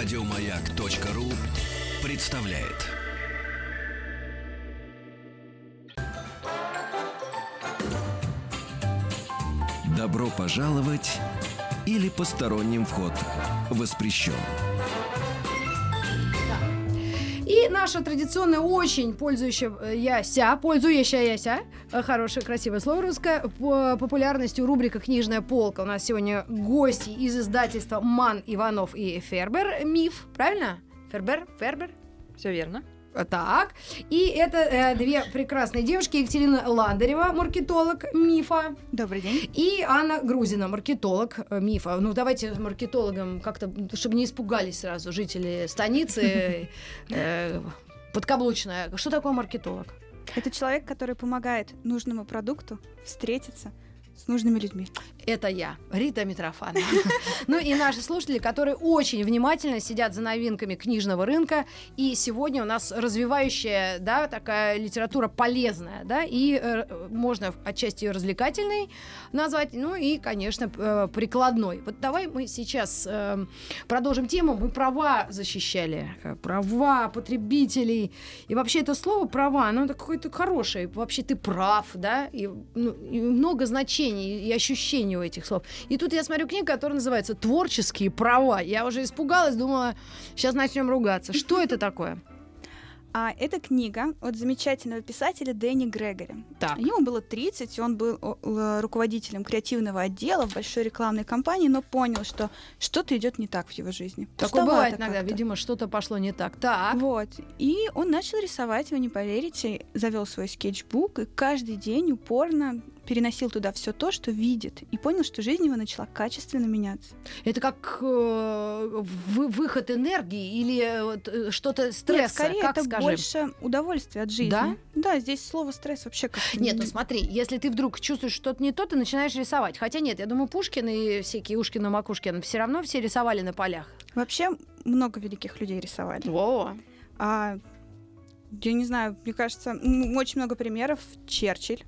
Радиомаяк.ру представляет. Добро пожаловать или посторонним вход воспрещен. И наша традиционная, очень пользующаяся, пользующаяся, э, хорошее, красивое слово русское, по популярностью рубрика «Книжная полка». У нас сегодня гости из издательства «Ман, Иванов и Фербер». Миф, правильно? Фербер? Фербер? Все верно. Так. И это э, две прекрасные девушки. Екатерина Ландарева, маркетолог мифа. Добрый день. И Анна Грузина, маркетолог э, мифа. Ну, давайте маркетологам как-то, чтобы не испугались сразу жители станицы. Э, подкаблучная. Что такое маркетолог? Это человек, который помогает нужному продукту встретиться с нужными людьми. Это я, Рита Митрофанова. Ну и наши слушатели, которые очень внимательно сидят за новинками книжного рынка. И сегодня у нас развивающая, да, такая литература полезная, да, и э, можно отчасти ее развлекательной назвать, ну и, конечно, э, прикладной. Вот давай мы сейчас э, продолжим тему. Мы права защищали, э, права потребителей. И вообще это слово права, оно какое-то хорошее. Вообще ты прав, да, и, ну, и много значений и ощущений у этих слов. И тут я смотрю книгу, которая называется «Творческие права». Я уже испугалась, думала, сейчас начнем ругаться. Что это такое? А это книга от замечательного писателя Дэнни Грегори. Так. Ему было 30, он был руководителем креативного отдела в большой рекламной компании, но понял, что что-то идет не так в его жизни. Такое бывает иногда, видимо, что-то пошло не так. Так. Вот. И он начал рисовать, вы не поверите, завел свой скетчбук и каждый день упорно переносил туда все то, что видит, и понял, что жизнь его начала качественно меняться. Это как э, вы- выход энергии или э, э, что-то стресса? Нет, скорее как это скажем? больше удовольствия от жизни. Да? Да, здесь слово стресс вообще как-то Нет, не- ну смотри, если ты вдруг чувствуешь что-то не то, ты начинаешь рисовать. Хотя нет, я думаю, Пушкин и всякие Ушкин и Макушкин все равно все рисовали на полях. Вообще много великих людей рисовали. Во. А я не знаю, мне кажется, очень много примеров. Черчилль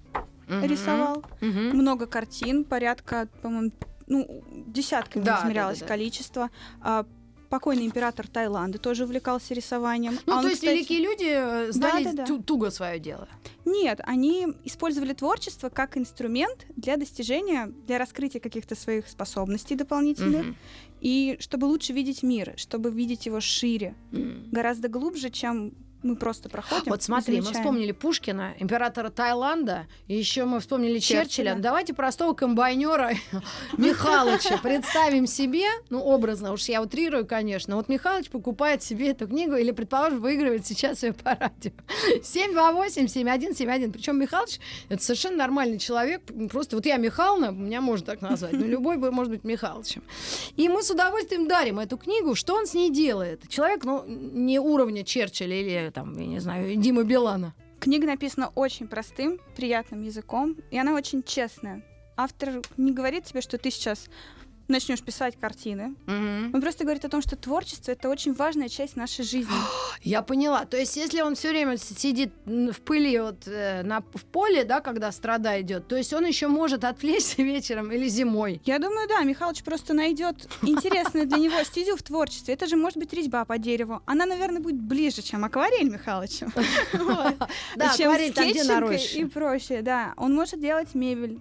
рисовал, Мгм. много картин, порядка, по-моему, ну, десятками Да, да, измерялось да, да. количество. А, покойный император Таиланда тоже увлекался рисованием. Ну, А он, то есть кстати, великие люди э, знали Да-да-да. ту- туго свое дело. Нет, они использовали творчество как инструмент для достижения, для раскрытия каких-то своих способностей дополнительных, Мгм. и чтобы лучше видеть мир, чтобы видеть его шире, М. гораздо глубже, чем мы просто проходим. Вот смотри, мы вспомнили Пушкина, императора Таиланда, еще мы вспомнили Черчилля. Черчилля. Давайте простого комбайнера Михалыча представим себе, ну, образно, уж я утрирую, конечно. Вот Михалыч покупает себе эту книгу или, предположим, выигрывает сейчас ее по радио. 728-7171. Причем Михалыч — это совершенно нормальный человек. Просто вот я Михална, меня можно так назвать, но любой может быть Михалычем. И мы с удовольствием дарим эту книгу. Что он с ней делает? Человек, ну, не уровня Черчилля или, там, я не знаю, Димы Билана. Книга написана очень простым, приятным языком, и она очень честная. Автор не говорит тебе, что ты сейчас начнешь писать картины. Он просто говорит о том, что творчество это очень важная часть нашей жизни. Я поняла. То есть, если он все время сидит в пыли вот, э, на, в поле, да, когда страда идет, то есть он еще может отвлечься вечером или зимой. Я думаю, да, Михалыч просто найдет интересную для него стезю в творчестве. Это же может быть резьба по дереву. Она, наверное, будет ближе, чем акварель Михалычу. Да, акварель там где и прочее, да. Он может делать мебель.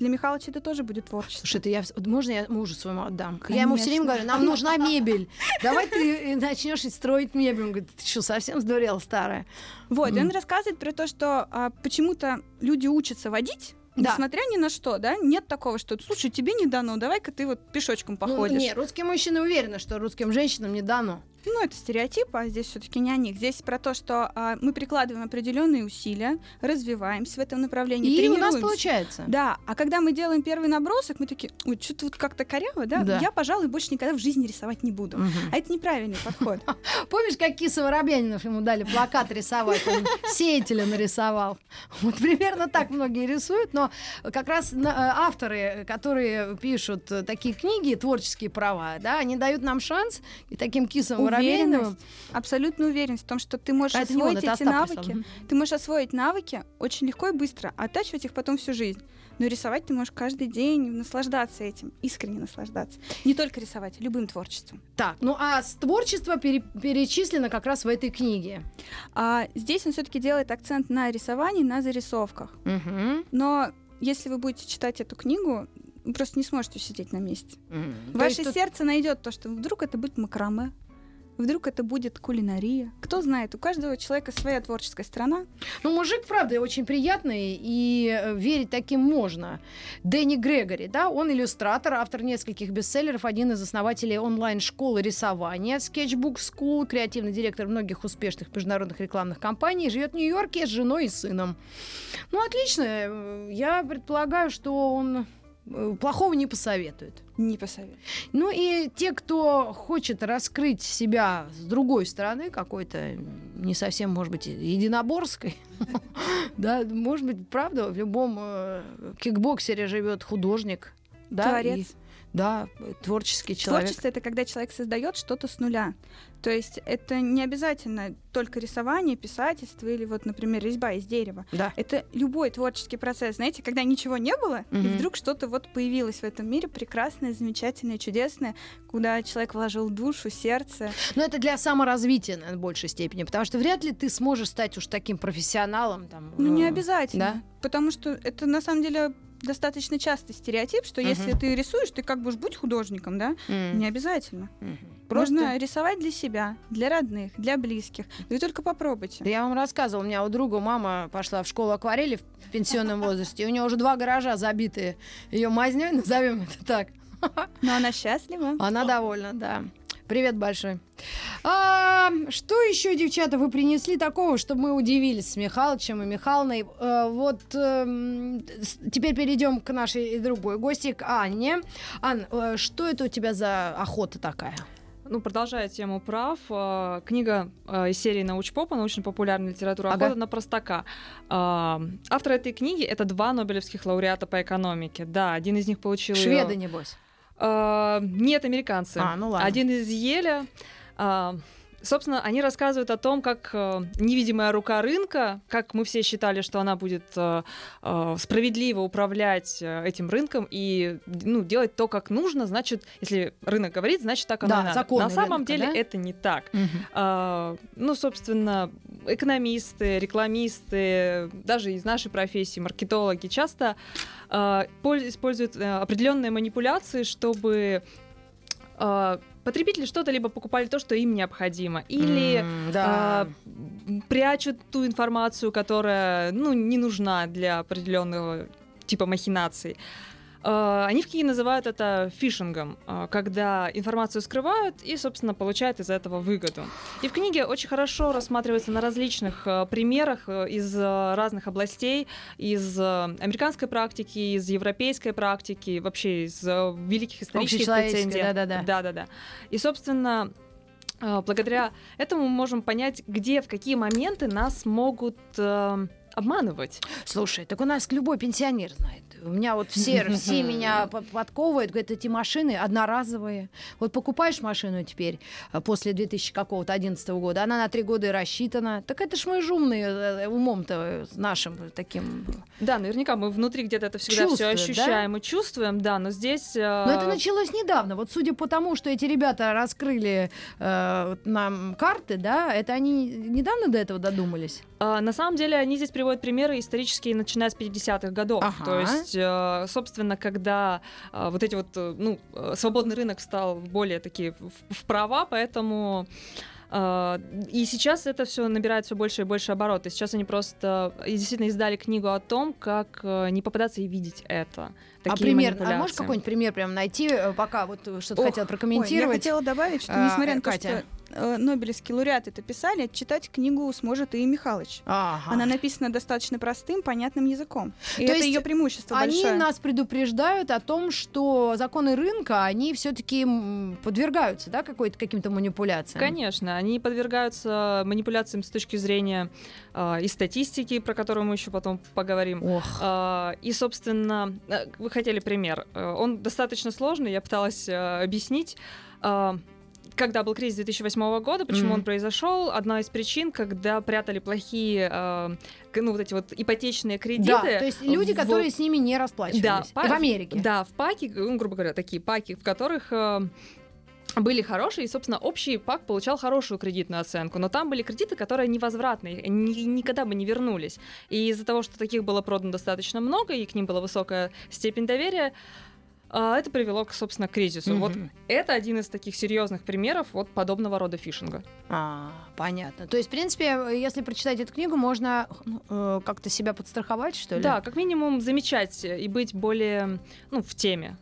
Для Михалыча это тоже будет творчество. Слушай, это я, можно я мужу своему отдам? Я ему все время Конечно. говорю, нам нужна мебель. Давай ты начнешь строить мебель. Он говорит, ты что, совсем сдурела, старая? Вот, и он рассказывает про то, что а, почему-то люди учатся водить, Да. несмотря ни на что, да, нет такого, что, слушай, тебе не дано, давай-ка ты вот пешочком Ну, походишь. не, русские мужчины уверены, что русским женщинам не дано. Ну, это стереотип, а здесь все-таки не о них. Здесь про то, что а, мы прикладываем определенные усилия, развиваемся в этом направлении, И у нас получается. Да, а когда мы делаем первый набросок, мы такие, ой, что-то вот как-то коряво, да? Да. Я, пожалуй, больше никогда в жизни рисовать не буду. Мгм. А это неправильный подход. Помнишь, как Киса Воробьянинов ему дали плакат рисовать? Он сеятеля нарисовал. Вот примерно так многие рисуют, но как раз э, авторы, которые пишут такие книги, творческие права, да, они дают нам шанс, и таким Кисом Уверенность, абсолютная уверенность в том, что ты можешь это он, освоить эти навыки. прислал. Ты можешь освоить навыки очень легко и быстро, а оттачивать их потом всю жизнь. но рисовать ты можешь каждый день, наслаждаться этим, искренне наслаждаться. Не только рисовать, любым творчеством. Так, ну а творчество пере- перечислено как раз в этой книге. А здесь он все-таки делает акцент на рисовании, на зарисовках. Угу. Но если вы будете читать эту книгу, вы просто не сможете сидеть на месте. Mm. Ваше сердце найдет то, что вдруг это будет макраме, Вдруг это будет кулинария. Кто знает, у каждого человека своя творческая страна. Ну, мужик, правда, очень приятный, и э, верить таким можно. Дэнни Грегори, да, он иллюстратор, автор нескольких бестселлеров, один из основателей онлайн-школы рисования Sketchbook School, креативный директор многих успешных международных рекламных компаний, живет в Нью-Йорке с женой и сыном. Ну, отлично. Э, я предполагаю, что он плохого не посоветует. Не посоветует. Ну и те, кто хочет раскрыть себя с другой стороны, какой-то не совсем, может быть, единоборской, да, может быть, правда, в любом э, кикбоксере живет художник, да, Творец. Да, творческий человек. Творчество это когда человек создает что-то с нуля. То есть это не обязательно только рисование, писательство или вот, например, резьба из дерева. Да. Это любой творческий процесс. Знаете, когда ничего не было, mm-hmm. и вдруг что-то вот появилось в этом мире прекрасное, замечательное, чудесное, куда человек вложил душу, сердце. Но это для саморазвития, наверное, в большей степени, потому что вряд ли ты сможешь стать уж таким профессионалом. Там, ну, не обязательно. Да? Потому что это на самом деле достаточно частый стереотип, что uh-huh. если ты рисуешь, ты как бы будь художником, да? Uh-huh. Не обязательно. Uh-huh. Просто Можно рисовать для себя, для родных, для близких. Вы только попробуйте. Да я вам рассказывала, у меня у друга мама пошла в школу акварели в пенсионном возрасте, и у нее уже два гаража забиты ее мазней, назовем это так. Но она счастлива. Она довольна, да. Привет большой. А, что еще, девчата, вы принесли такого, чтобы мы удивились с Михалычем и Михалной? А, вот а, теперь перейдем к нашей другой гости, к Анне. Ан, а, что это у тебя за охота такая? ну, продолжая тему прав, э, книга э, из серии научпопа, научно-популярная литература ага. «Охота на простака». Э, автор этой книги — это два нобелевских лауреата по экономике. Да, один из них получил... Шведы, небось. Uh, нет, американцы. А, ну ладно. Один из Еля. Uh, Собственно, они рассказывают о том, как э, невидимая рука рынка, как мы все считали, что она будет э, э, справедливо управлять э, этим рынком и ну, делать то, как нужно, значит, если рынок говорит, значит, так оно да, и надо. На самом рынка, деле да? это не так. Угу. Э, ну, собственно, экономисты, рекламисты, даже из нашей профессии, маркетологи часто используют э, определенные манипуляции, чтобы э, потребители что-то либо покупали то, что им необходимо, или mm, да. э, прячут ту информацию, которая ну, не нужна для определенного типа махинаций. Э, они в книге называют это фишингом, э, когда информацию скрывают и, собственно, получают из этого выгоду. И в книге очень хорошо рассматривается на различных э, примерах из разных областей, из американской практики, из европейской практики, вообще из великих исторических прецедентов. Да-да-да. Да-да-да. И, собственно, благодаря этому мы можем понять, где, в какие моменты нас могут обманывать. Слушай, так у нас любой пенсионер знает. У меня вот все, все меня подковывают, говорят, эти машины одноразовые. Вот покупаешь машину теперь э, после 2000 какого-то 11 года, она на три года и рассчитана. Так это ж мы же умные э, умом-то нашим таким. Да, наверняка мы внутри где-то это всегда все ощущаем да? и чувствуем, да, но здесь... Э... Но это началось недавно. Вот судя по тому, что эти ребята раскрыли э, нам карты, да, это они недавно до этого додумались? А, на самом деле они здесь приводят примеры исторические, начиная с 50-х годов. Ага. То есть, э, собственно, когда э, вот эти вот, э, ну, свободный рынок стал более такие в права, поэтому и сейчас это все набирает все больше и больше обороты. Сейчас они просто действительно издали книгу о том, как не попадаться и видеть это. А пример, а можешь какой-нибудь пример прям найти, пока вот что-то хотела прокомментировать? Ой, я хотела добавить, что несмотря а, на то, Катя. что э, Нобелевский лауреат это писали, читать книгу сможет и Михалыч. Ага. Она написана достаточно простым, понятным языком. И то это ее преимущество они большое. нас предупреждают о том, что законы рынка, они все-таки подвергаются, да, какой-то каким-то манипуляциям. Конечно, они подвергаются манипуляциям с точки зрения э, и статистики, про которую мы еще потом поговорим. Ох. Э, и, собственно, э, вы хотели пример. Э, он достаточно сложный, я пыталась э, объяснить. Э, когда был кризис 2008 года, почему mm-hmm. он произошел? Одна из причин, когда прятали плохие, э, ну вот эти вот ипотечные кредиты. Да, то есть люди, в... которые с ними не расплачивались. Да, в Америке. Да, в паки, ну, грубо говоря, такие паки, в которых э, были хорошие, и, собственно, общий пак получал хорошую кредитную оценку, но там были кредиты, которые невозвратные, ни, никогда бы не вернулись. И из-за того, что таких было продано достаточно много, и к ним была высокая степень доверия, а, это привело, собственно, к кризису. Mm-hmm. Вот это один из таких серьезных примеров вот подобного рода фишинга. А, понятно. То есть, в принципе, если прочитать эту книгу, можно ну, э, как-то себя подстраховать, что ли? Да, как минимум замечать и быть более ну, в теме.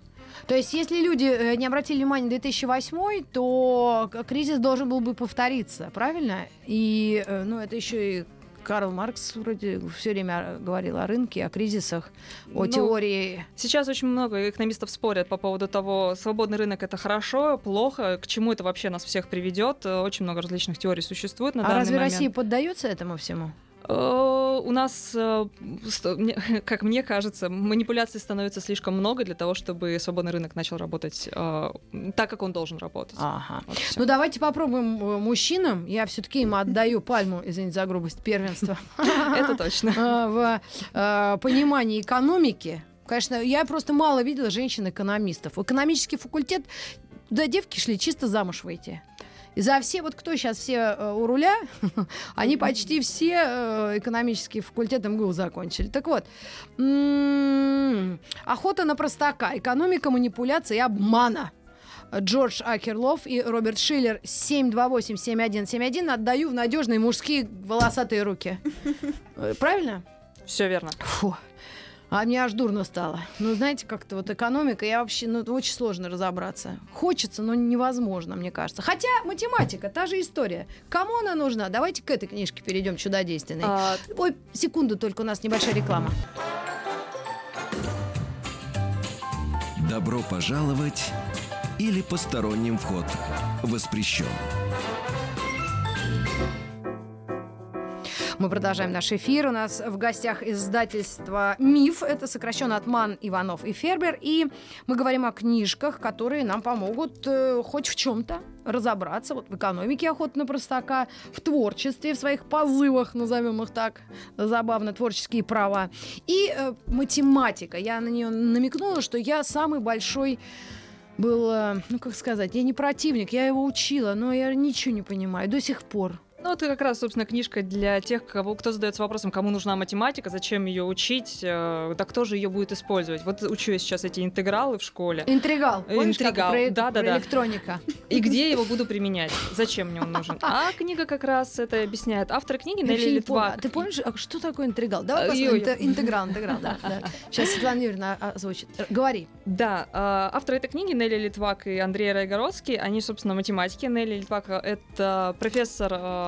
То есть, если люди э, не обратили внимания на 2008, то кризис должен был бы повториться, правильно? И, э, ну, это еще и Карл Маркс вроде все время говорил о рынке, о кризисах, о ну, теории. Сейчас очень много экономистов спорят по поводу того, свободный рынок это хорошо, плохо, к чему это вообще нас всех приведет. Очень много различных теорий существует на а данный разве момент. Россия поддается этому всему? Э, у нас, э, как мне кажется, манипуляций становится слишком много для того, чтобы свободный рынок начал работать э, так, как он должен работать. Ага. Вот ну давайте попробуем мужчинам. Я все-таки им отдаю пальму, извините за грубость, первенства. Это точно. В понимании экономики. Конечно, я просто мало видела женщин-экономистов. Экономический факультет, да, девки шли чисто замуж выйти. И за все, вот кто сейчас все э, у руля, они почти все э, экономические факультеты МГУ закончили. Так вот, м-м, охота на простака, экономика манипуляции и обмана. Джордж Акерлов и Роберт Шиллер 728-7171 отдаю в надежные мужские волосатые руки. Правильно? Все верно. Фу. А мне аж дурно стало. Ну, знаете, как-то вот экономика, я вообще, ну, очень сложно разобраться. Хочется, но невозможно, мне кажется. Хотя математика, та же история. Кому она нужна? Давайте к этой книжке перейдем, чудодейственной. А... Ой, секунду, только у нас небольшая реклама. Добро пожаловать или посторонним вход воспрещен. Мы продолжаем наш эфир. У нас в гостях издательство «Миф». Это сокращенно от Ман, Иванов и Фербер. И мы говорим о книжках, которые нам помогут э, хоть в чем-то разобраться вот в экономике охоты на простака, в творчестве, в своих позывах, назовем их так, забавно, творческие права. И э, математика. Я на нее намекнула, что я самый большой был, э, ну как сказать, я не противник, я его учила, но я ничего не понимаю до сих пор. Ну, это как раз, собственно, книжка для тех, кого, кто задается вопросом, кому нужна математика, зачем ее учить, э, да кто же ее будет использовать. Вот учу я сейчас эти интегралы в школе. Интригал. Помнишь, Интригал, про, да, да, про да. электроника. И где я его буду применять? Зачем мне он нужен? А книга как раз это объясняет. Автор книги Нелли Литвак. А ты помнишь, а что такое интригал? Давай посмотрим. Интеграл, интеграл, да. Сейчас Светлана Юрьевна озвучит. Говори. Да, а, авторы этой книги Нелли Литвак и Андрей Райгородский, они, собственно, математики. Нелли Литвак — это профессор Э,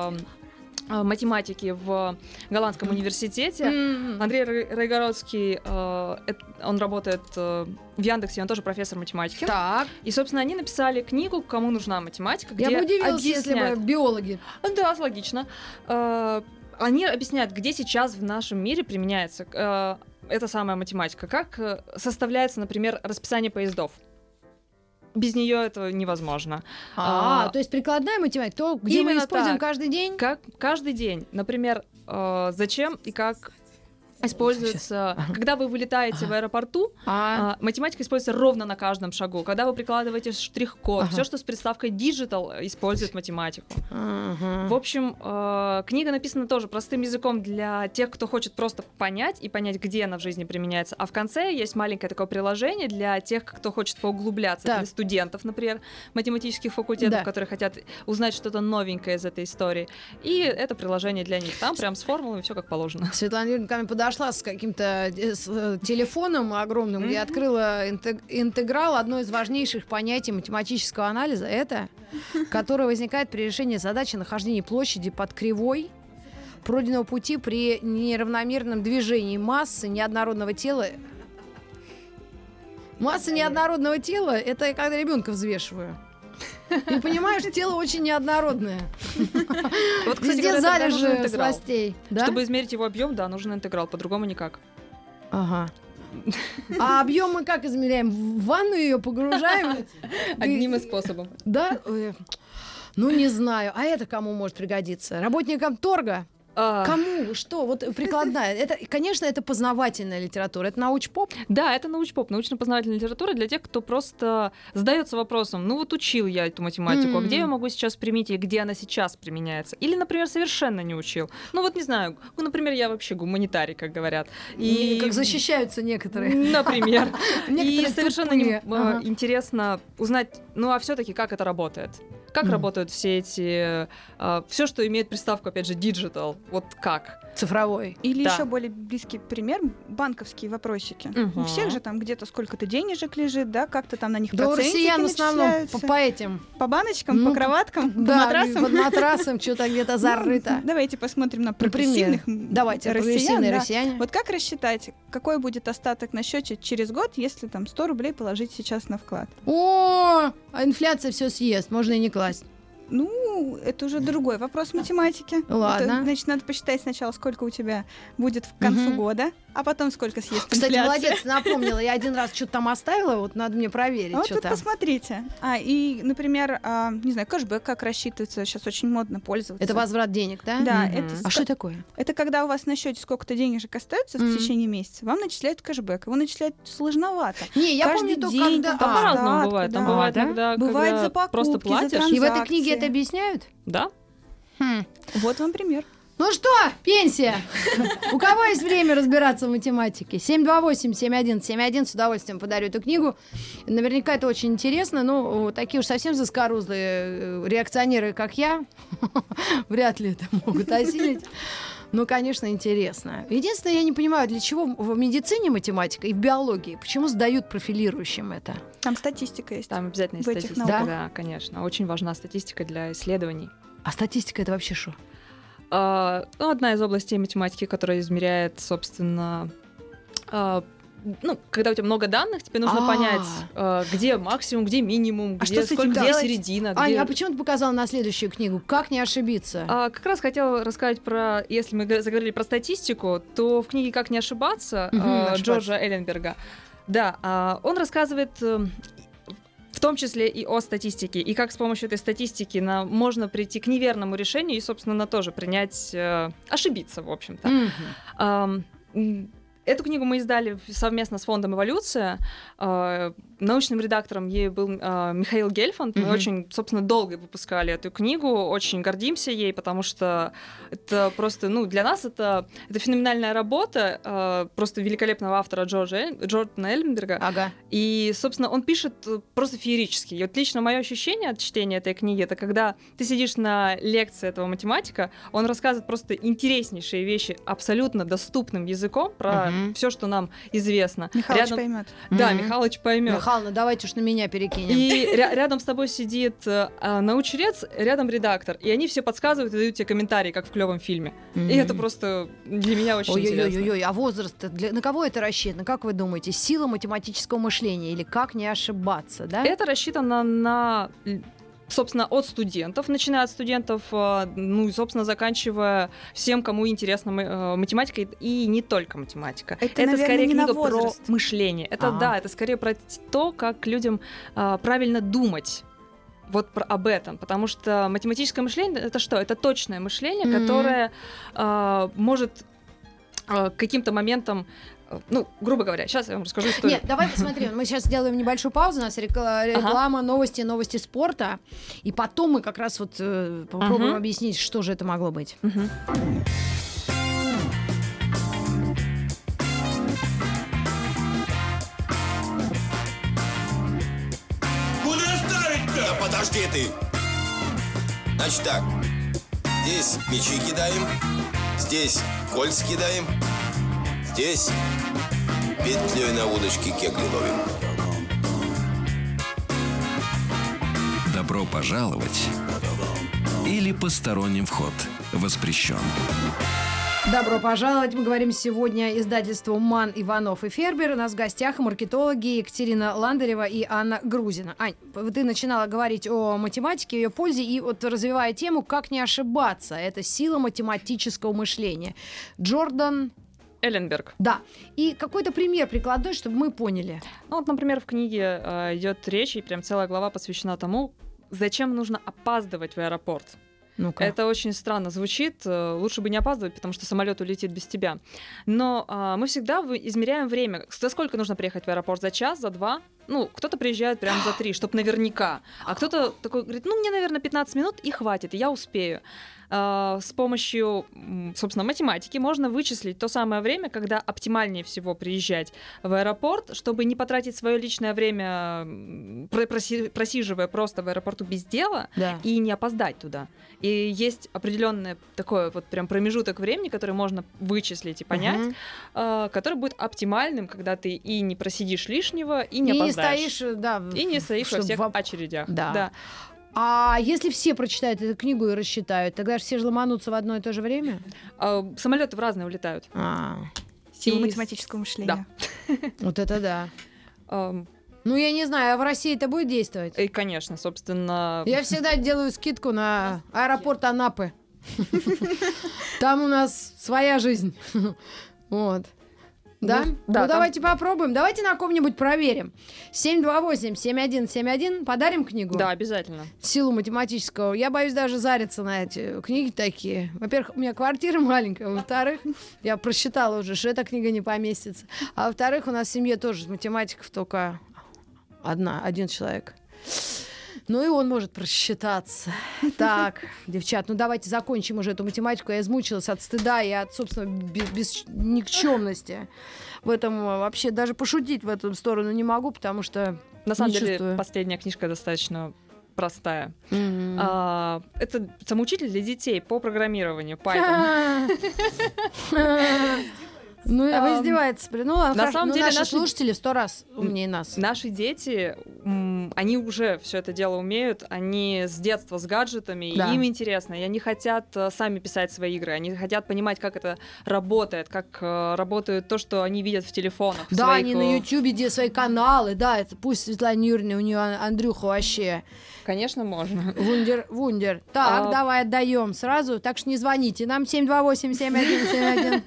математики в Голландском университете. Mm-hmm. Андрей Райгородский, э, он работает э, в Яндексе, он тоже профессор математики. Так. И, собственно, они написали книгу «Кому нужна математика», где Я бы удивилась, объясняют... если бы биологи. Да, логично. Они объясняют, где сейчас в нашем мире применяется эта самая математика. Как составляется, например, расписание поездов без нее это невозможно. А, а, то есть прикладная математика, то, где мы используем так. каждый день? Как каждый день. Например, э, зачем и как используется, когда вы вылетаете ага. в аэропорту, а. а. математика используется ровно на каждом шагу. Когда вы прикладываете штрих-код, ага. все, что с приставкой digital, использует математику. Ага. В общем, э, книга написана тоже простым языком для тех, кто хочет просто понять и понять, где она в жизни применяется. А в конце есть маленькое такое приложение для тех, кто хочет поуглубляться, так. для студентов, например, математических факультетов, да. которые хотят узнать что-то новенькое из этой истории. И это приложение для них. Там прям с формулами все как положено. Светлана Юрьевна ко мне подошла с каким-то э, с э, телефоном огромным, mm-hmm. где открыла интеграл, одно из важнейших понятий математического анализа, это, которое возникает при решении задачи нахождения площади под кривой пройденного пути при неравномерном движении массы неоднородного тела. Масса неоднородного тела – это я когда ребенка взвешиваю. И понимаешь, тело очень неоднородное. Вот, кстати, Везде залежи сластей. Чтобы измерить его объем, да, нужен интеграл, по-другому никак. Ага. А объем мы как измеряем? В ванну ее погружаем? Одним из способов. Да? Ну, не знаю. А это кому может пригодиться? Работникам торга? А... Кому? Что? Вот прикладная. Это, конечно, это познавательная литература. Это науч-поп? Да, это науч-поп, научно-познавательная литература для тех, кто просто задается вопросом, ну вот учил я эту математику, mm-hmm. а где я могу сейчас применить и где она сейчас применяется? Или, например, совершенно не учил. Ну вот не знаю, ну, например, я вообще гуманитарий, как говорят. И как защищаются некоторые. Например. И совершенно интересно узнать, ну а все-таки как это работает как mm. работают все эти, uh, все, что имеет приставку, опять же, digital, вот как? Цифровой. Или да. еще более близкий пример банковские вопросики. Угу. У всех же там где-то сколько-то денежек лежит, да, как-то там на них да, процентики россиян в основном по, по этим. По баночкам, ну, по кроваткам, да, по матрасам. под матрасом что-то где-то ну, зарыто. Ну, давайте посмотрим на прогрессивных Давайте, россиян. Да. россияне. Вот как рассчитать, какой будет остаток на счете через год, если там 100 рублей положить сейчас на вклад? О, а инфляция все съест, можно и не класть. Ну, это уже другой вопрос математики. Ладно. Это, значит, надо посчитать сначала, сколько у тебя будет в концу угу. года, а потом сколько съест Кстати, инфляция. молодец, напомнила. Я один раз что-то там оставила, вот надо мне проверить. А вот тут посмотрите. А, и, например, а, не знаю, кэшбэк как рассчитывается, сейчас очень модно пользоваться. Это возврат денег, да? Да. Угу. Это, а что такое? Это когда у вас на счете сколько-то денежек остается mm в течение месяца, вам начисляют кэшбэк. Его начислять сложновато. Не, я Каждый помню день, когда... Там по-разному бывает. Там бывает да? иногда, Бывает за покупки, просто платишь. За и в этой книге это объясняют? Да. Хм. Вот вам пример. Ну что, пенсия? У кого есть время разбираться в математике? 728-7171, с удовольствием подарю эту книгу. Наверняка это очень интересно. Ну, такие уж совсем заскорузлые э, реакционеры, как я, вряд ли это могут осилить. Ну, конечно, интересно. Единственное, я не понимаю, для чего в медицине математика и в биологии, почему сдают профилирующим это? Там статистика есть. Там обязательно статистика, да? да, конечно. Очень важна статистика для исследований. А статистика это вообще что? Uh, ну, одна из областей математики, которая измеряет, собственно, uh, ну, когда у тебя много данных, тебе нужно А-а-а. понять, э, где максимум, где минимум, а где, что сколько, где середина. Аня, где... а почему ты показала на следующую книгу? Как не ошибиться? А, как раз хотела рассказать про, если мы заговорили про статистику, то в книге «Как не ошибаться» угу, Джорджа Элленберга, да, он рассказывает э, в том числе и о статистике, и как с помощью этой статистики на, можно прийти к неверному решению и, собственно, на тоже принять, э, ошибиться, в общем-то. Mm-hmm. Э, Эту книгу мы издали совместно с фондом «Эволюция». А, научным редактором ей был э, Михаил Гельфанд. Мы mm-hmm. очень, собственно, долго выпускали эту книгу, очень гордимся ей, потому что это просто, ну, для нас это, это феноменальная работа э, просто великолепного автора Джорджа, Джордана Эльмберга. Ага. И, собственно, он пишет просто феерически. И вот лично мое ощущение от чтения этой книги, это когда ты сидишь на лекции этого математика, он рассказывает просто интереснейшие вещи абсолютно доступным языком про mm-hmm. все, что нам известно. Михалыч Рядом... поймет. Да, mm-hmm. Михалыч поймет. Михайловна, давайте уж на меня перекинем. И ря- рядом с тобой сидит э, научрец, рядом редактор. И они все подсказывают и дают тебе комментарии, как в клевом фильме. Mm-hmm. И это просто для меня очень Ой-ой-ой, интересно. Ой-ой-ой, а возраст, для, на кого это рассчитано? Как вы думаете? Сила математического мышления или как не ошибаться, да? Это рассчитано на собственно, от студентов, начиная от студентов, э, ну и, собственно, заканчивая всем, кому интересна э, математика и не только математика. Это, это наверное, скорее не книга про мышление. Это А-а. да, это скорее про то, как людям а, правильно думать вот про, об этом, потому что математическое мышление это что? Это точное мышление, mm-hmm. которое э, может э, каким-то моментом ну, грубо говоря, сейчас я вам расскажу историю. Нет, давай посмотрим. Мы сейчас сделаем небольшую паузу. У нас реклама, ага. новости, новости спорта. И потом мы как раз вот э, попробуем угу. объяснить, что же это могло быть. Угу. Куда ставить-то? Да подожди ты. Значит так. Здесь мячи кидаем. Здесь кольца кидаем. Здесь петлей на удочке кегли ловим. Добро пожаловать или посторонним вход воспрещен. Добро пожаловать. Мы говорим сегодня издательству «Ман, Иванов и Фербер». У нас в гостях маркетологи Екатерина Ландарева и Анна Грузина. Ань, ты начинала говорить о математике, ее пользе, и вот развивая тему «Как не ошибаться?» Это сила математического мышления. Джордан Элленберг. Да. И какой-то пример прикладной, чтобы мы поняли. Ну вот, например, в книге э, идет речь, и прям целая глава посвящена тому, зачем нужно опаздывать в аэропорт. ну -ка. Это очень странно звучит. Э, лучше бы не опаздывать, потому что самолет улетит без тебя. Но э, мы всегда измеряем время. За сколько нужно приехать в аэропорт? За час, за два? Ну, кто-то приезжает прямо за три, чтобы наверняка. А кто-то такой говорит, ну, мне, наверное, 15 минут и хватит, и я успею. А, с помощью, собственно, математики можно вычислить то самое время, когда оптимальнее всего приезжать в аэропорт, чтобы не потратить свое личное время, просиживая просто в аэропорту без дела да. и не опоздать туда. И есть определенный такой вот прям промежуток времени, который можно вычислить и понять, угу. который будет оптимальным, когда ты и не просидишь лишнего, и не и опоздаешь. Не стоишь, да, и не стоишь во всех в... очередях. Да. да. А если все прочитают эту книгу и рассчитают, тогда же все же ломанутся в одно и то же время? А, самолеты в разные улетают. А. Сила и... математического мышления. Да. Вот это да. Ну, я не знаю, а в России это будет действовать? И, конечно, собственно... Я всегда делаю скидку на аэропорт Анапы. Там у нас своя жизнь. Вот. Да? Ну, да ну давайте попробуем. Давайте на ком-нибудь проверим. 728-7171. Подарим книгу? Да, обязательно. Силу математического. Я боюсь даже зариться на эти книги такие. Во-первых, у меня квартира маленькая. Во-вторых, я просчитала уже, что эта книга не поместится. А во-вторых, у нас в семье тоже математиков только одна, один человек. Ну и он может просчитаться. Так, девчат, ну давайте закончим уже эту математику. Я измучилась от стыда и от, собственно, без, без никчемности. В этом э, вообще даже пошутить в эту сторону не могу, потому что на самом деле чувствую. последняя книжка достаточно простая. Mm-hmm. А, это самоучитель для детей по программированию Python. Ну, um, вы издеваетесь. Ну, на хорошо, самом ну, деле наши, наши слушатели в сто раз умнее нас. Наши дети, они уже все это дело умеют, они с детства с гаджетами, да. им интересно, и они хотят э, сами писать свои игры, они хотят понимать, как это работает, как э, работает то, что они видят в телефонах. Да, своих... они на Ютубе делают свои каналы, да, это пусть Светлана Юрьевна, у нее Андрюха вообще Конечно, можно. Вундер, вундер. Так, а... давай отдаем сразу. Так что не звоните. Нам 728-7171.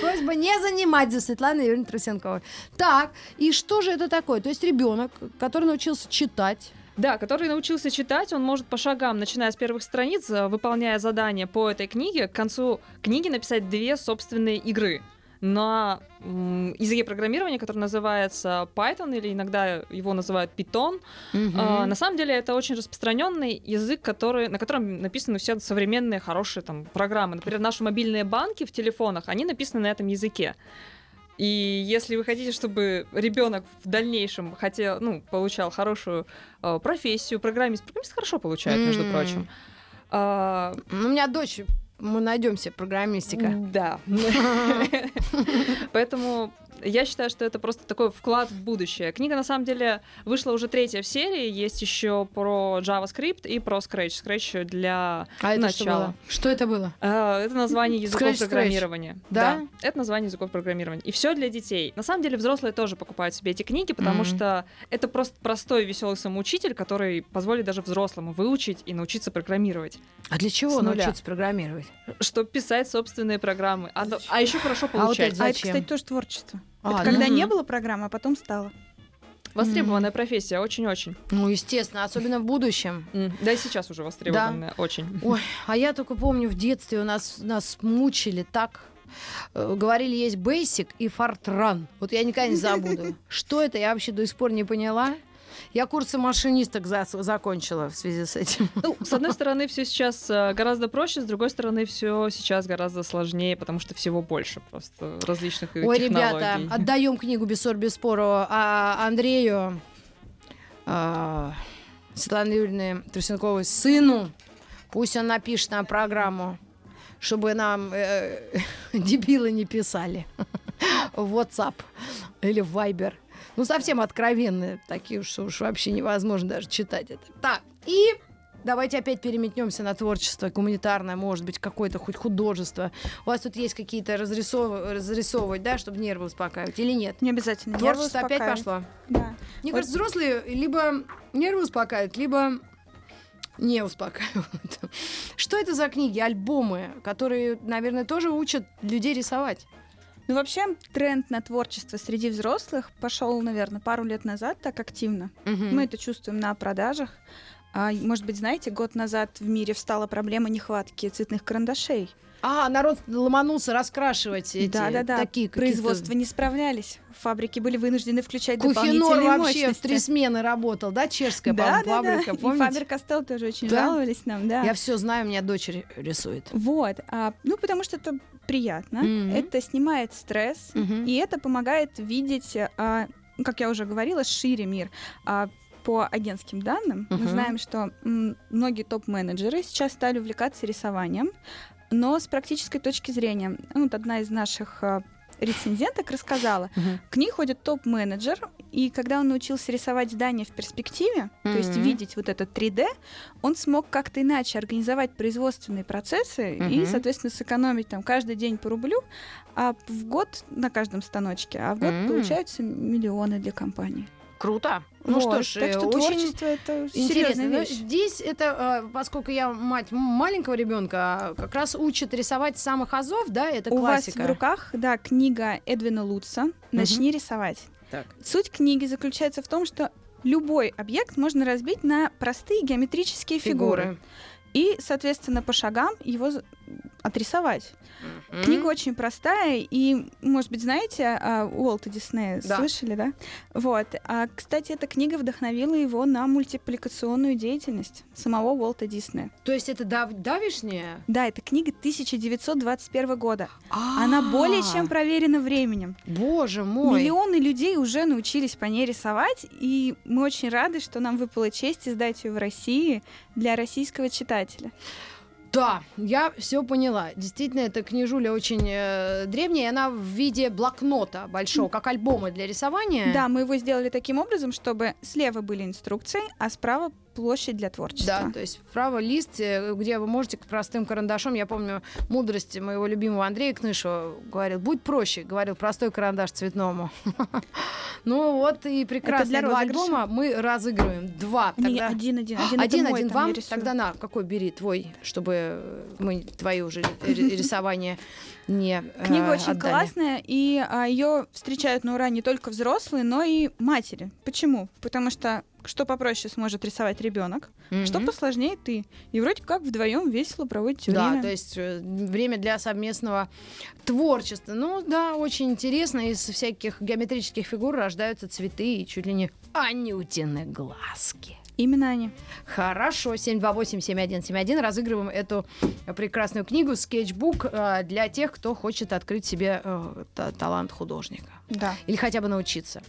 Просьба не занимать за Светланой Юрьевной Трусенковой. Так, и что же это такое? То есть ребенок, который научился читать, да, который научился читать, он может по шагам, начиная с первых страниц, э, выполняя задания по этой книге, к концу книги написать две собственные игры на языке программирования, который называется Python, или иногда его называют Python. Mm-hmm. На самом деле это очень распространенный язык, который, на котором написаны все современные хорошие там, программы. Например, наши мобильные банки в телефонах, они написаны на этом языке. И если вы хотите, чтобы ребенок в дальнейшем хотел, ну, получал хорошую э, профессию, программист, программист хорошо получает, mm-hmm. между прочим. А... У меня дочь мы найдем себе программистика. Да. Поэтому я считаю, что это просто такой вклад в будущее. Книга, на самом деле, вышла уже третья в серии. Есть еще про JavaScript и про Scratch. Scratch для а начала. Что, было? что это было? А, это название языков Scratch, программирования. Да? да? Это название языков программирования. И все для детей. На самом деле, взрослые тоже покупают себе эти книги, потому mm-hmm. что это просто простой веселый самоучитель, который позволит даже взрослому выучить и научиться программировать. А для чего научиться программировать? Чтобы писать собственные программы. А, а еще хорошо получать. А, вот это, а это, кстати, тоже творчество. А, это когда не было программы, а потом стало. Востребованная mm. профессия, очень-очень. Ну, естественно, особенно в будущем. Mm. Да и сейчас уже востребованная, да. очень. Ой, а я только помню, в детстве у нас, нас мучили так. Э, говорили, есть Basic и Fortran. Вот я никогда не забуду. Что это, я вообще до сих пор не поняла. Я курсы машинисток за закончила в связи с этим. Ну, с одной стороны, все сейчас э, гораздо проще, с другой стороны, все сейчас гораздо сложнее, потому что всего больше просто различных Ой, технологий. ребята, отдаем книгу без ссор, без спора а Андрею а, Светланы Юрьевны Трусенковой сыну. Пусть он напишет на программу, чтобы нам э, дебилы не писали в WhatsApp или в Viber. Ну, совсем откровенные, такие уж, уж вообще невозможно даже читать это. Так, и давайте опять переметнемся на творчество гуманитарное, может быть, какое-то хоть художество. У вас тут есть какие-то разрисов... разрисовывать, да, чтобы нервы успокаивать, или нет? Не обязательно. Творчество опять пошло. Да. Мне вот. кажется, взрослые либо нервы успокаивают, либо не успокаивают. Что это за книги, альбомы, которые, наверное, тоже учат людей рисовать? Ну, вообще, тренд на творчество среди взрослых пошел, наверное, пару лет назад так активно. Угу. Мы это чувствуем на продажах. А, может быть, знаете, год назад в мире встала проблема нехватки цветных карандашей. А, народ ломанулся раскрашивать эти да, да, да. такие Производства не справлялись. Фабрики были вынуждены включать Кухинор дополнительные вообще мощности. в три смены работал, да, чешская да, да, фабрика, да. помните? И Фабер Кастел тоже очень да? жаловались нам, да. Я все знаю, у меня дочь рисует. Вот, а, ну потому что это приятно, mm-hmm. это снимает стресс, mm-hmm. и это помогает видеть, а, как я уже говорила, шире мир. А, по агентским данным uh-huh. мы знаем, что многие топ-менеджеры сейчас стали увлекаться рисованием, но с практической точки зрения, ну, вот одна из наших а, рецензенток рассказала, uh-huh. к ней ходит топ-менеджер, и когда он научился рисовать здания в перспективе, uh-huh. то есть видеть вот это 3D, он смог как-то иначе организовать производственные процессы uh-huh. и, соответственно, сэкономить там каждый день по рублю, а в год на каждом станочке, а в год uh-huh. получаются миллионы для компании. Круто. Ну вот, что ж, так что очень творчество это интересно. Вещь. Здесь это, а, поскольку я мать маленького ребенка, а, как раз учат рисовать самых азов, да, это У классика. вас в руках, да, книга Эдвина Лутца «Начни угу. рисовать». Так. Суть книги заключается в том, что любой объект можно разбить на простые геометрические фигуры. фигуры. И, соответственно, по шагам его отрисовать. Mm-hmm. Книга очень простая, и, может быть, знаете, а, Уолта Диснея да. слышали, да? Вот. А, кстати, эта книга вдохновила его на мультипликационную деятельность самого Уолта Диснея. То есть это дав- давишняя? Да, это книга 1921 года. А-а-а. Она более чем проверена временем. Боже мой! Миллионы людей уже научились по ней рисовать, и мы очень рады, что нам выпала честь издать ее в России для российского читателя. Да, я все поняла. Действительно, эта книжуля очень э, древняя, она в виде блокнота большого, как альбома для рисования. Да, мы его сделали таким образом, чтобы слева были инструкции, а справа площадь для творчества. Да, то есть вправо лист, э, где вы можете простым карандашом, я помню мудрость моего любимого Андрея Кнышева, говорил, будь проще, говорил, простой карандаш цветному. Ну вот и прекрасно. Два альбома мы разыгрываем. Два. Тогда... Один, один. Один, один, вам. Тогда на, какой бери твой, чтобы мы твои уже рисования не Книга очень классная, и а, ее встречают на ура не только взрослые, но и матери. Почему? Потому что что попроще сможет рисовать ребенок, mm-hmm. что посложнее ты. И вроде как вдвоем весело проводите да, время. Да, то есть э, время для совместного творчества. Ну да, очень интересно. Из всяких геометрических фигур рождаются цветы и чуть ли не анютины глазки. Именно они. Хорошо, 728-7171. Разыгрываем эту прекрасную книгу «Скетчбук» э, для тех, кто хочет открыть себе э, талант художника. Да. Или хотя бы научиться.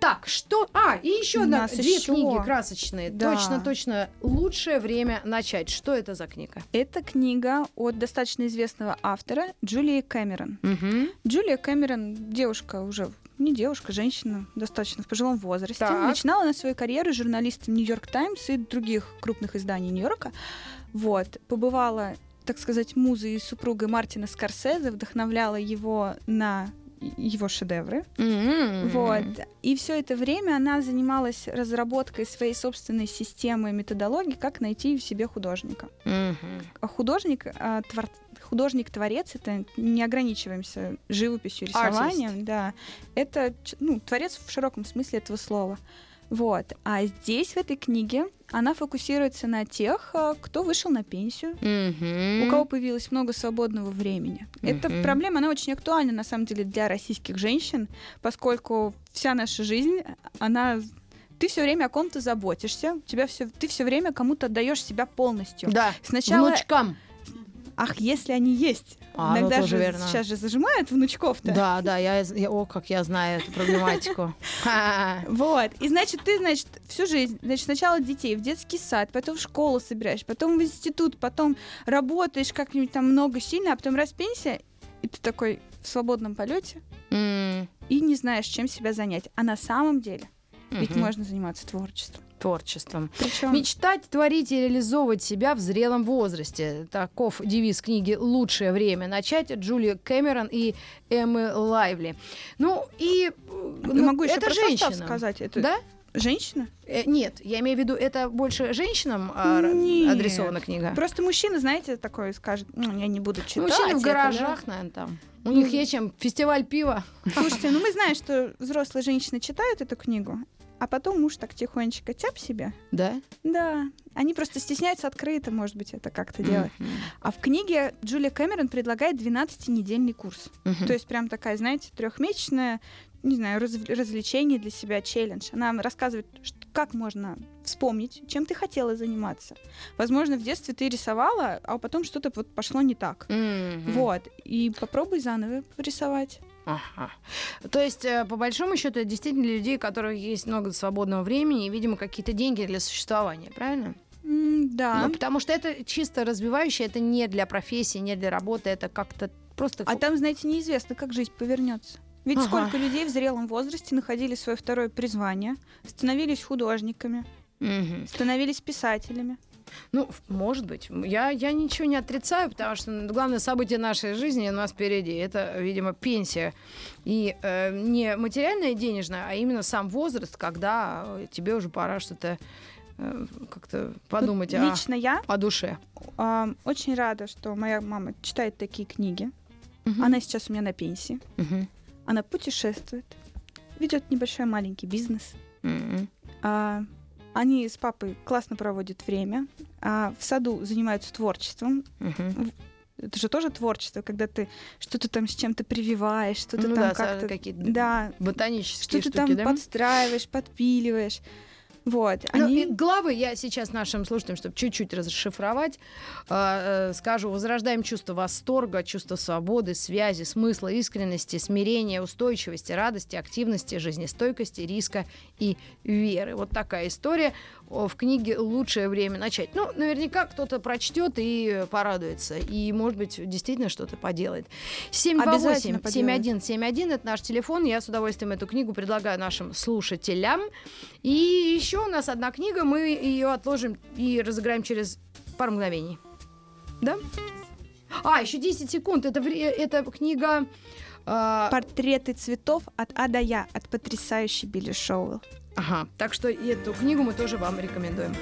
Так, что... А, и еще одна, две еще... книги красочные. Да. Точно, точно. Лучшее время начать. Что это за книга? Это книга от достаточно известного автора Джулии Кэмерон. Угу. Джулия Кэмерон, девушка уже не девушка, женщина, достаточно в пожилом возрасте. Так. Начинала она свою карьеру журналистом Нью-Йорк Таймс и других крупных изданий Нью-Йорка. Вот. Побывала, так сказать, музой и супругой Мартина Скорсезе, вдохновляла его на его шедевры. Mm-hmm. Вот. И все это время она занималась разработкой своей собственной системы методологии, как найти в себе художника. Mm-hmm. Художник, а, твор художник-творец это не ограничиваемся живописью, рисованием, Artist. да. Это ну, творец в широком смысле этого слова. Вот. А здесь, в этой книге, она фокусируется на тех, а, кто вышел на пенсию, mm-hmm. у кого появилось много свободного времени. Mm-hmm. Эта проблема, она очень актуальна, на самом деле, для российских женщин, поскольку вся наша жизнь, она ты все время о ком-то заботишься, у тебя все, ты все время кому-то отдаешь себя полностью. Да. Сначала внучкам. Ах, если они есть. А, Иногда ну, же верно. сейчас же зажимают внучков-то. Да, да, я, я, о, как я знаю эту проблематику. Вот. И значит, ты, значит, всю жизнь, значит, сначала детей в детский сад, потом в школу собираешь, потом в институт, потом работаешь как-нибудь там много сильно, а потом раз пенсия, и ты такой в свободном полете и не знаешь, чем себя занять. А на самом деле ведь можно заниматься творчеством творчеством. Причем... Мечтать, творить и реализовывать себя в зрелом возрасте. Таков девиз книги «Лучшее время начать» Джулия Кэмерон и Эммы Лайвли. Ну и ну, могу еще это про женщина. сказать. Это... Да? Женщина? Э, нет, я имею в виду, это больше женщинам а, нет. адресована книга. Просто мужчина, знаете, такой скажет, ну, я не буду читать. Мужчины в гаражах, это, да? наверное, там. У них есть чем фестиваль пива. Слушайте, ну мы знаем, что взрослые женщины читают эту книгу, а потом муж так тихонечко тяп себе. Да? Да. Они просто стесняются открыто, может быть, это как-то делать. Mm-hmm. А в книге Джулия Кэмерон предлагает 12-недельный курс. Mm-hmm. То есть прям такая, знаете, трехмесячная, не знаю, раз, развлечение для себя, челлендж. Она рассказывает, что, как можно вспомнить, чем ты хотела заниматься. Возможно, в детстве ты рисовала, а потом что-то вот пошло не так. Mm-hmm. Вот. И попробуй заново рисовать. Ага. То есть, э, по большому счету, это действительно для людей, у которых есть много свободного времени и, видимо, какие-то деньги для существования, правильно? Mm, да. Ну, потому что это чисто развивающее, это не для профессии, не для работы, это как-то просто... А там, знаете, неизвестно, как жизнь повернется. Ведь ага. сколько людей в зрелом возрасте находили свое второе призвание, становились художниками, угу. становились писателями. Ну, может быть. Я, я ничего не отрицаю, потому что главное событие нашей жизни у нас впереди. Это, видимо, пенсия. И э, не материальная денежная, а именно сам возраст, когда тебе уже пора что-то э, как-то подумать вот лично о, я о душе. Э, очень рада, что моя мама читает такие книги. Угу. Она сейчас у меня на пенсии. Угу. Она путешествует, ведет небольшой маленький бизнес. Mm-hmm. А, они с папой классно проводят время. А в саду занимаются творчеством. Mm-hmm. Это же тоже творчество, когда ты что-то там с чем-то прививаешь, что-то ну, там да, как-то... какие-то да, ботанические Что-то там да? подстраиваешь, подпиливаешь. Вот, ну, они... главы я сейчас нашим слушателям, чтобы чуть-чуть расшифровать, э, э, скажу, возрождаем чувство восторга, чувство свободы, связи, смысла, искренности, смирения, устойчивости, радости, активности, жизнестойкости, риска и веры. Вот такая история в книге «Лучшее время начать». Ну, наверняка кто-то прочтет и порадуется, и, может быть, действительно что-то поделает. 728-7171 – это наш телефон. Я с удовольствием эту книгу предлагаю нашим слушателям. И еще у нас одна книга, мы ее отложим и разыграем через пару мгновений. Да? А, еще 10 секунд. Это, это книга... Э... Портреты цветов от А до Я от потрясающей Билли Шоуэлл. Ага, так что эту книгу мы тоже вам рекомендуем.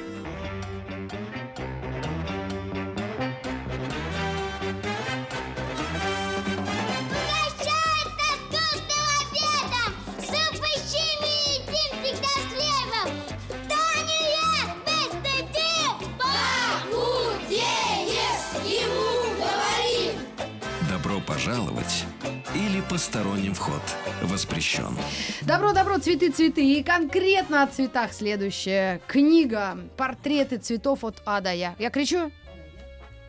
Посторонним вход воспрещен. Добро, добро, цветы, цветы. И конкретно о цветах следующая книга «Портреты цветов от А до Я». Я кричу?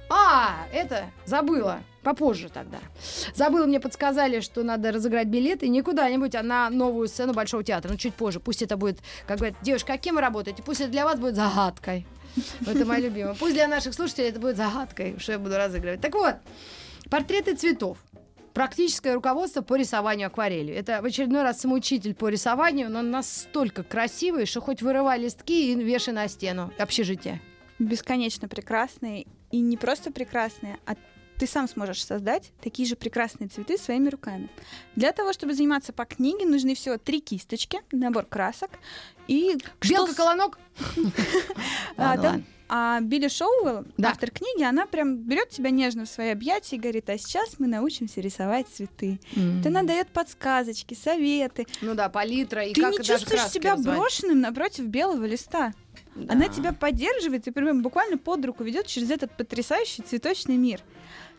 А, это забыла. Попозже тогда. Забыла, мне подсказали, что надо разыграть билеты не куда-нибудь, а на новую сцену Большого театра. Ну, чуть позже. Пусть это будет, как говорят, девушка, а кем вы работаете? Пусть это для вас будет загадкой. Это моя любимая. Пусть для наших слушателей это будет загадкой, что я буду разыгрывать. Так вот, портреты цветов. Практическое руководство по рисованию акварелью. Это в очередной раз самоучитель по рисованию, но он настолько красивый, что хоть вырывай листки и вешай на стену общежития. Бесконечно прекрасные. И не просто прекрасные, а ты сам сможешь создать такие же прекрасные цветы своими руками. Для того, чтобы заниматься по книге, нужны всего три кисточки, набор красок и... Белка-колонок? А Билли Шоуэлл, да. автор книги, она прям берет тебя нежно в свои объятия и говорит, а сейчас мы научимся рисовать цветы. Mm-hmm. она дает подсказочки, советы. Ну да, палитра и Ты как не чувствуешь себя назвать. брошенным напротив белого листа. Да. Она тебя поддерживает и прям буквально под руку ведет через этот потрясающий цветочный мир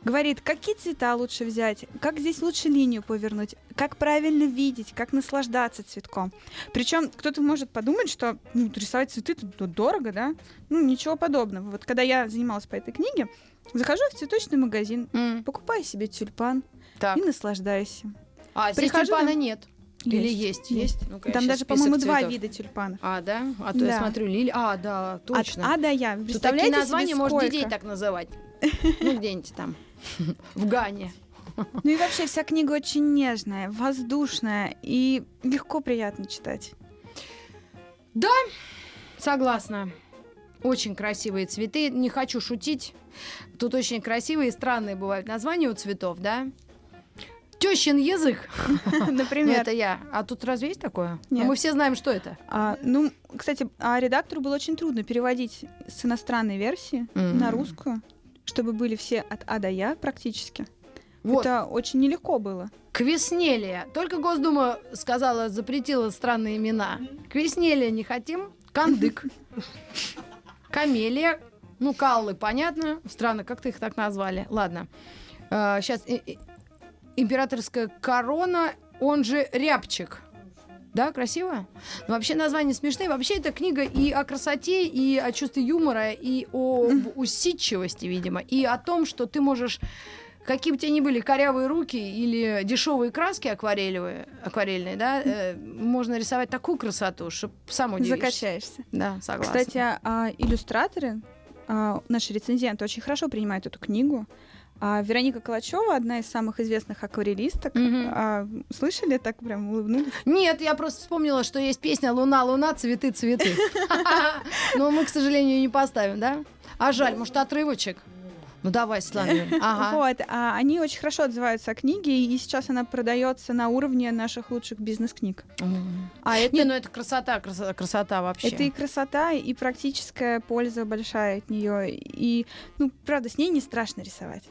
говорит, какие цвета лучше взять, как здесь лучше линию повернуть, как правильно видеть, как наслаждаться цветком. Причем кто-то может подумать, что ну, рисовать цветы это дорого, да? Ну, ничего подобного. Вот когда я занималась по этой книге, захожу в цветочный магазин, mm. покупаю себе тюльпан так. и наслаждаюсь. А здесь Прихожу тюльпана нет? Есть. Или есть? Есть. ну Там даже, по-моему, два вида тюльпанов. А, да? А то да. я смотрю, Лили. А, да, точно. От А да я. Представляете такие названия можно детей так называть. Ну, где-нибудь там. в Гане. Ну и вообще вся книга очень нежная, воздушная и легко приятно читать. Да, согласна. Очень красивые цветы. Не хочу шутить. Тут очень красивые и странные бывают названия у цветов, да? Тещин язык. Например. Ну, это я. А тут разве есть такое? Ну, Нет. Мы все знаем, что это. А, ну, кстати, а редактору было очень трудно переводить с иностранной версии mm-hmm. на русскую, чтобы были все от А до Я практически. Вот. Это очень нелегко было. Квеснелия. Только Госдума сказала, запретила странные имена. Квеснелия не хотим. Кандык. Камелия. Ну, каллы, понятно. Странно, как ты их так назвали. Ладно. сейчас императорская корона, он же рябчик. Да, красиво? Но вообще названия смешные. Вообще это книга и о красоте, и о чувстве юмора, и о усидчивости, видимо, и о том, что ты можешь какие бы тебе ни были корявые руки или дешевые краски акварелевые, акварельные, да, э, можно рисовать такую красоту, что сам удивишься. Закачаешься. Да, согласна. Кстати, а, иллюстраторы, а, наши рецензенты очень хорошо принимают эту книгу. А Вероника Калачева, одна из самых известных акварелисток. Mm-hmm. А, слышали, так прям улыбнулись? Нет, я просто вспомнила, что есть песня «Луна, луна, цветы, цветы». Но мы, к сожалению, не поставим, да? А жаль, может, отрывочек? Ну давай, Светлана ага. Вот, а, они очень хорошо отзываются о книге, и сейчас она продается на уровне наших лучших бизнес-книг. Mm. А это... Не, ну это красота, красота, красота вообще. Это и красота, и практическая польза большая от нее. И, ну, правда, с ней не страшно рисовать.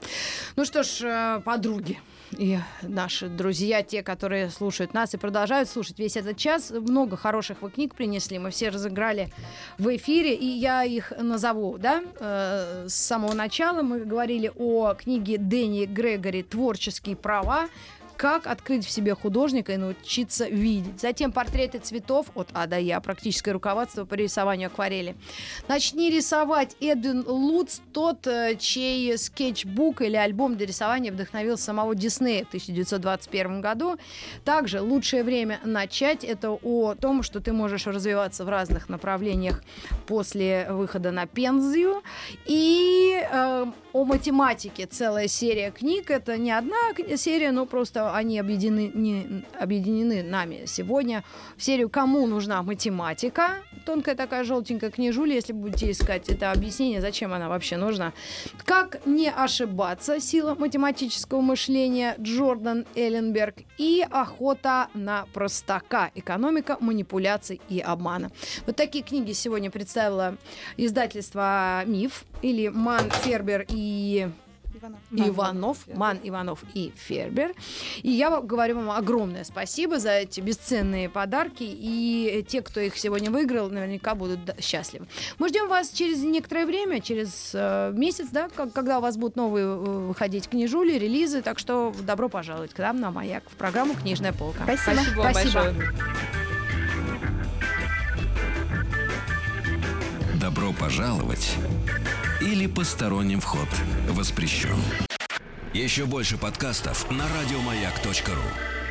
Ну что ж, э, подруги, и наши друзья, те, которые слушают нас и продолжают слушать весь этот час. Много хороших вы книг принесли, мы все разыграли в эфире, и я их назову, да, э, с самого начала. Мы говорили о книге Дэнни Грегори «Творческие права», как открыть в себе художника и научиться видеть. Затем портреты цветов от А до Я, практическое руководство по рисованию акварели. Начни рисовать Эдвин Луц, тот, э, чей скетчбук или альбом для рисования вдохновил самого Диснея в 1921 году. Также лучшее время начать это о том, что ты можешь развиваться в разных направлениях после выхода на пензию. И э, о математике целая серия книг. Это не одна серия, но просто они объединены, не, объединены нами сегодня в серию «Кому нужна математика?» Тонкая такая желтенькая книжуля, если будете искать это объяснение, зачем она вообще нужна. «Как не ошибаться? Сила математического мышления» Джордан Элленберг и «Охота на простака. Экономика манипуляций и обмана». Вот такие книги сегодня представила издательство «Миф» или Ман Фербер и Иванов. Иванов, Ман Иванов и Фербер. И я говорю вам огромное спасибо за эти бесценные подарки. И те, кто их сегодня выиграл, наверняка будут счастливы. Мы ждем вас через некоторое время, через э, месяц, да, как, когда у вас будут новые э, выходить книжули, релизы. Так что добро пожаловать к нам на Маяк в программу «Книжная полка». Спасибо. Спасибо. Спасибо. Большое. Добро пожаловать или посторонним вход воспрещен. Еще больше подкастов на радиомаяк.ру